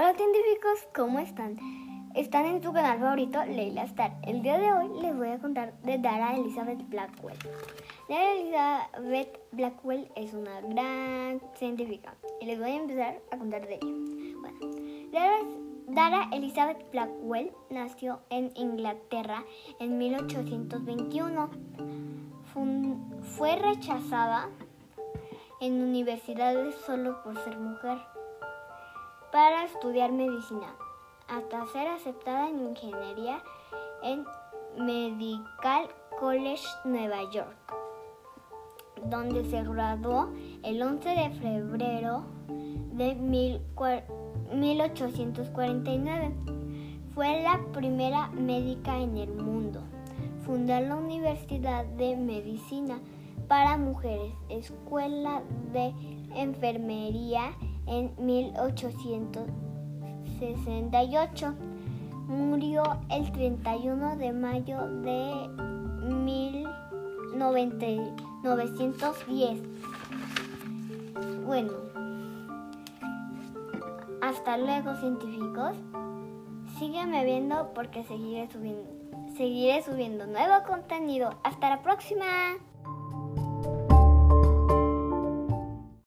Hola científicos, ¿cómo están? Están en su canal favorito, Leila Star. El día de hoy les voy a contar de Dara Elizabeth Blackwell. Dara Elizabeth Blackwell es una gran científica y les voy a empezar a contar de ella. Bueno, Dara, Dara Elizabeth Blackwell nació en Inglaterra en 1821. fue rechazada en universidades solo por ser mujer para estudiar medicina, hasta ser aceptada en ingeniería en Medical College Nueva York, donde se graduó el 11 de febrero de 1849. Fue la primera médica en el mundo. Fundó la Universidad de Medicina para Mujeres, Escuela de Enfermería en 1868. Murió el 31 de mayo de 1910. Bueno, hasta luego científicos. Sígueme viendo porque seguiré subiendo, seguiré subiendo nuevo contenido. Hasta la próxima.